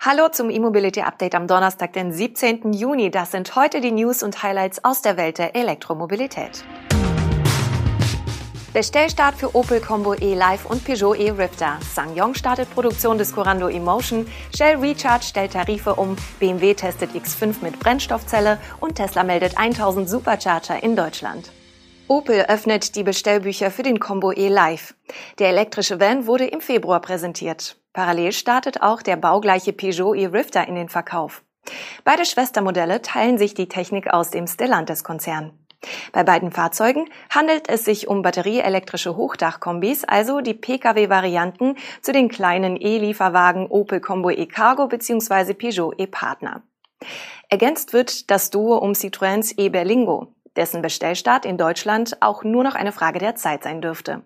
Hallo zum E-Mobility Update am Donnerstag, den 17. Juni. Das sind heute die News und Highlights aus der Welt der Elektromobilität. Bestellstart für Opel Combo E-Life und Peugeot E-Rifter. SsangYong startet Produktion des Corando Emotion. Shell Recharge stellt Tarife um. BMW testet X5 mit Brennstoffzelle und Tesla meldet 1000 Supercharger in Deutschland. Opel öffnet die Bestellbücher für den Combo E-Life. Der elektrische Van wurde im Februar präsentiert. Parallel startet auch der baugleiche Peugeot e-Rifter in den Verkauf. Beide Schwestermodelle teilen sich die Technik aus dem Stellantis-Konzern. Bei beiden Fahrzeugen handelt es sich um batterieelektrische Hochdachkombis, also die Pkw-Varianten zu den kleinen E-Lieferwagen Opel Combo e-Cargo bzw. Peugeot e-Partner. Ergänzt wird das Duo um Citroëns e-Berlingo, dessen Bestellstart in Deutschland auch nur noch eine Frage der Zeit sein dürfte.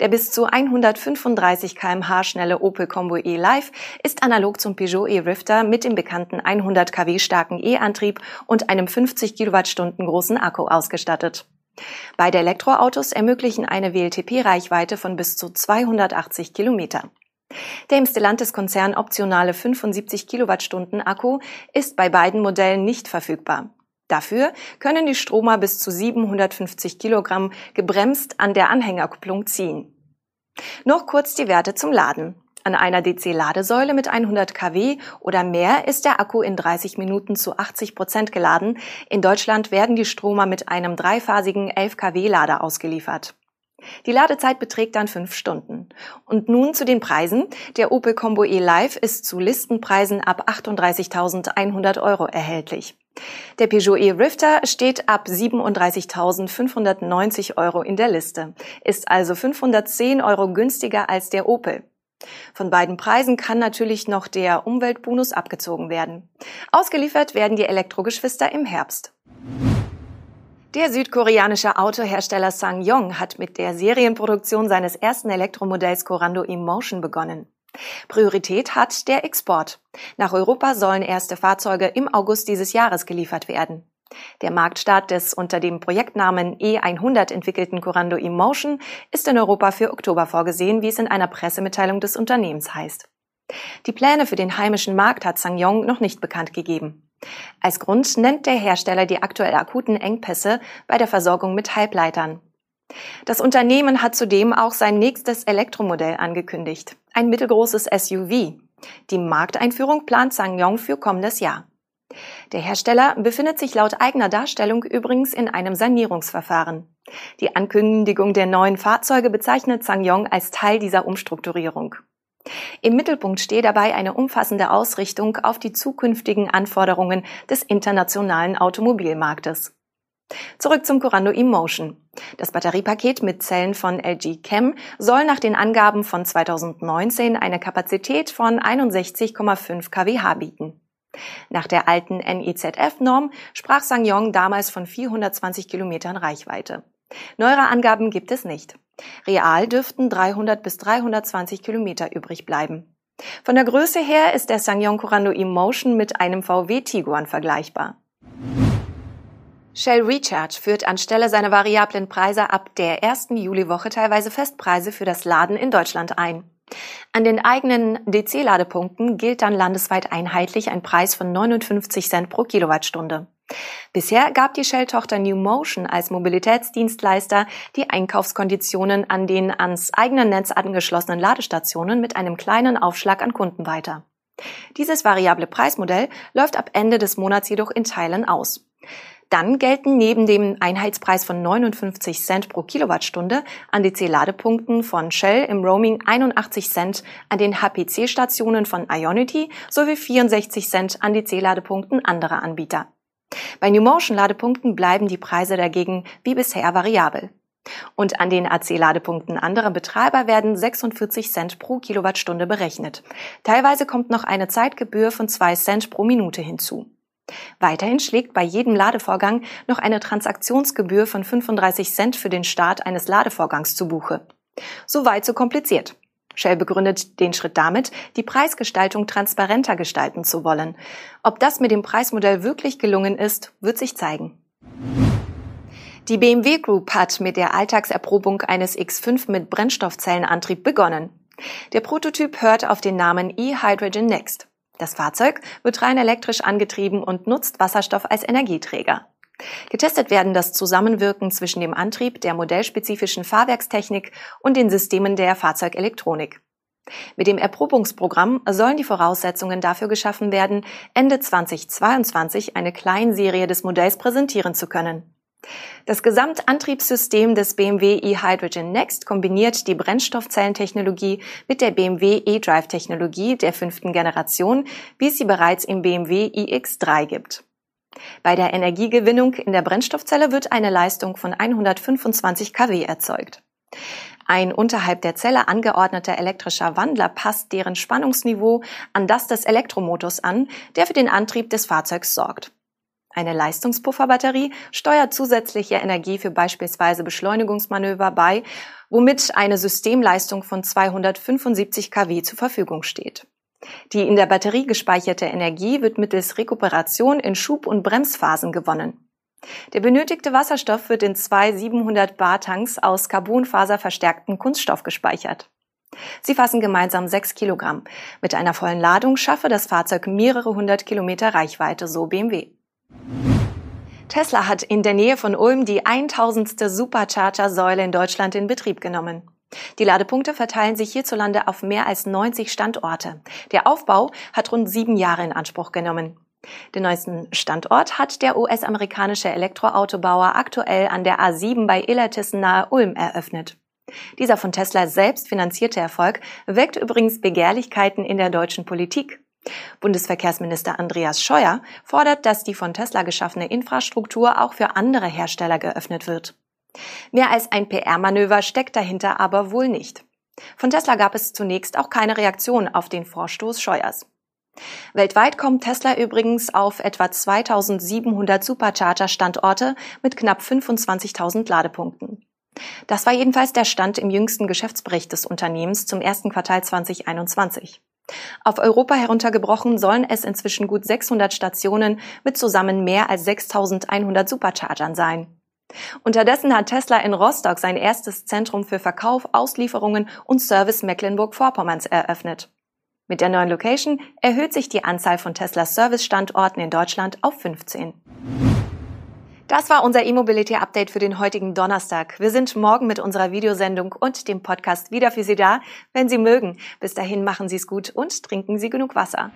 Der bis zu 135 kmh schnelle Opel Combo E Live ist analog zum Peugeot E-Rifter mit dem bekannten 100 kW starken E-Antrieb und einem 50 Kilowattstunden großen Akku ausgestattet. Beide Elektroautos ermöglichen eine WLTP-Reichweite von bis zu 280 Kilometer. Der im Stellantis-Konzern optionale 75 Kilowattstunden Akku ist bei beiden Modellen nicht verfügbar. Dafür können die Stromer bis zu 750 Kilogramm gebremst an der Anhängerkupplung ziehen. Noch kurz die Werte zum Laden. An einer DC-Ladesäule mit 100 kW oder mehr ist der Akku in 30 Minuten zu 80 Prozent geladen. In Deutschland werden die Stromer mit einem dreiphasigen 11 kW Lader ausgeliefert. Die Ladezeit beträgt dann fünf Stunden. Und nun zu den Preisen. Der Opel Combo E Live ist zu Listenpreisen ab 38.100 Euro erhältlich. Der Peugeot e-Rifter steht ab 37.590 Euro in der Liste, ist also 510 Euro günstiger als der Opel. Von beiden Preisen kann natürlich noch der Umweltbonus abgezogen werden. Ausgeliefert werden die Elektrogeschwister im Herbst. Der südkoreanische Autohersteller SsangYong hat mit der Serienproduktion seines ersten Elektromodells Corando Emotion begonnen. Priorität hat der Export. Nach Europa sollen erste Fahrzeuge im August dieses Jahres geliefert werden. Der Marktstart des unter dem Projektnamen E100 entwickelten Corando Emotion ist in Europa für Oktober vorgesehen, wie es in einer Pressemitteilung des Unternehmens heißt. Die Pläne für den heimischen Markt hat SsangYong noch nicht bekannt gegeben. Als Grund nennt der Hersteller die aktuell akuten Engpässe bei der Versorgung mit Halbleitern. Das Unternehmen hat zudem auch sein nächstes Elektromodell angekündigt, ein mittelgroßes SUV. Die Markteinführung plant SsangYong für kommendes Jahr. Der Hersteller befindet sich laut eigener Darstellung übrigens in einem Sanierungsverfahren. Die Ankündigung der neuen Fahrzeuge bezeichnet SsangYong als Teil dieser Umstrukturierung. Im Mittelpunkt steht dabei eine umfassende Ausrichtung auf die zukünftigen Anforderungen des internationalen Automobilmarktes. Zurück zum Corando Emotion. Das Batteriepaket mit Zellen von LG Chem soll nach den Angaben von 2019 eine Kapazität von 61,5 kWh bieten. Nach der alten NIZF-Norm sprach SsangYong damals von 420 Kilometern Reichweite. Neuere Angaben gibt es nicht. Real dürften 300 bis 320 Kilometer übrig bleiben. Von der Größe her ist der SsangYong Corando Emotion mit einem VW Tiguan vergleichbar. Shell Recharge führt anstelle seiner variablen Preise ab der ersten Juliwoche teilweise Festpreise für das Laden in Deutschland ein. An den eigenen DC-Ladepunkten gilt dann landesweit einheitlich ein Preis von 59 Cent pro Kilowattstunde. Bisher gab die Shell-Tochter New Motion als Mobilitätsdienstleister die Einkaufskonditionen an den ans eigene Netz angeschlossenen Ladestationen mit einem kleinen Aufschlag an Kunden weiter. Dieses variable Preismodell läuft ab Ende des Monats jedoch in Teilen aus. Dann gelten neben dem Einheitspreis von 59 Cent pro Kilowattstunde an DC-Ladepunkten von Shell im Roaming 81 Cent an den HPC-Stationen von Ionity sowie 64 Cent an DC-Ladepunkten anderer Anbieter. Bei New Motion Ladepunkten bleiben die Preise dagegen wie bisher variabel. Und an den AC-Ladepunkten anderer Betreiber werden 46 Cent pro Kilowattstunde berechnet. Teilweise kommt noch eine Zeitgebühr von 2 Cent pro Minute hinzu. Weiterhin schlägt bei jedem Ladevorgang noch eine Transaktionsgebühr von 35 Cent für den Start eines Ladevorgangs zu Buche. Soweit so kompliziert. Shell begründet den Schritt damit, die Preisgestaltung transparenter gestalten zu wollen. Ob das mit dem Preismodell wirklich gelungen ist, wird sich zeigen. Die BMW Group hat mit der Alltagserprobung eines X5 mit Brennstoffzellenantrieb begonnen. Der Prototyp hört auf den Namen e-Hydrogen Next. Das Fahrzeug wird rein elektrisch angetrieben und nutzt Wasserstoff als Energieträger. Getestet werden das Zusammenwirken zwischen dem Antrieb der modellspezifischen Fahrwerkstechnik und den Systemen der Fahrzeugelektronik. Mit dem Erprobungsprogramm sollen die Voraussetzungen dafür geschaffen werden, Ende 2022 eine Kleinserie des Modells präsentieren zu können. Das Gesamtantriebssystem des BMW eHydrogen Next kombiniert die Brennstoffzellentechnologie mit der BMW eDrive-Technologie der fünften Generation, wie es sie bereits im BMW iX3 gibt. Bei der Energiegewinnung in der Brennstoffzelle wird eine Leistung von 125 kW erzeugt. Ein unterhalb der Zelle angeordneter elektrischer Wandler passt deren Spannungsniveau an das des Elektromotors an, der für den Antrieb des Fahrzeugs sorgt. Eine Leistungspufferbatterie steuert zusätzliche Energie für beispielsweise Beschleunigungsmanöver bei, womit eine Systemleistung von 275 kW zur Verfügung steht. Die in der Batterie gespeicherte Energie wird mittels Rekuperation in Schub- und Bremsphasen gewonnen. Der benötigte Wasserstoff wird in zwei 700 Bar Tanks aus carbonfaserverstärkten Kunststoff gespeichert. Sie fassen gemeinsam sechs Kilogramm. Mit einer vollen Ladung schaffe das Fahrzeug mehrere hundert Kilometer Reichweite, so BMW. Tesla hat in der Nähe von Ulm die 1000. Supercharger-Säule in Deutschland in Betrieb genommen. Die Ladepunkte verteilen sich hierzulande auf mehr als 90 Standorte. Der Aufbau hat rund sieben Jahre in Anspruch genommen. Den neuesten Standort hat der US-amerikanische Elektroautobauer aktuell an der A7 bei Illertissen nahe Ulm eröffnet. Dieser von Tesla selbst finanzierte Erfolg weckt übrigens Begehrlichkeiten in der deutschen Politik. Bundesverkehrsminister Andreas Scheuer fordert, dass die von Tesla geschaffene Infrastruktur auch für andere Hersteller geöffnet wird. Mehr als ein PR-Manöver steckt dahinter aber wohl nicht. Von Tesla gab es zunächst auch keine Reaktion auf den Vorstoß Scheuers. Weltweit kommt Tesla übrigens auf etwa 2700 Supercharger-Standorte mit knapp 25.000 Ladepunkten. Das war jedenfalls der Stand im jüngsten Geschäftsbericht des Unternehmens zum ersten Quartal 2021. Auf Europa heruntergebrochen sollen es inzwischen gut 600 Stationen mit zusammen mehr als 6100 Superchargern sein. Unterdessen hat Tesla in Rostock sein erstes Zentrum für Verkauf, Auslieferungen und Service Mecklenburg-Vorpommerns eröffnet. Mit der neuen Location erhöht sich die Anzahl von Teslas Service-Standorten in Deutschland auf 15. Das war unser E-Mobility Update für den heutigen Donnerstag. Wir sind morgen mit unserer Videosendung und dem Podcast wieder für Sie da, wenn Sie mögen. Bis dahin machen Sie es gut und trinken Sie genug Wasser.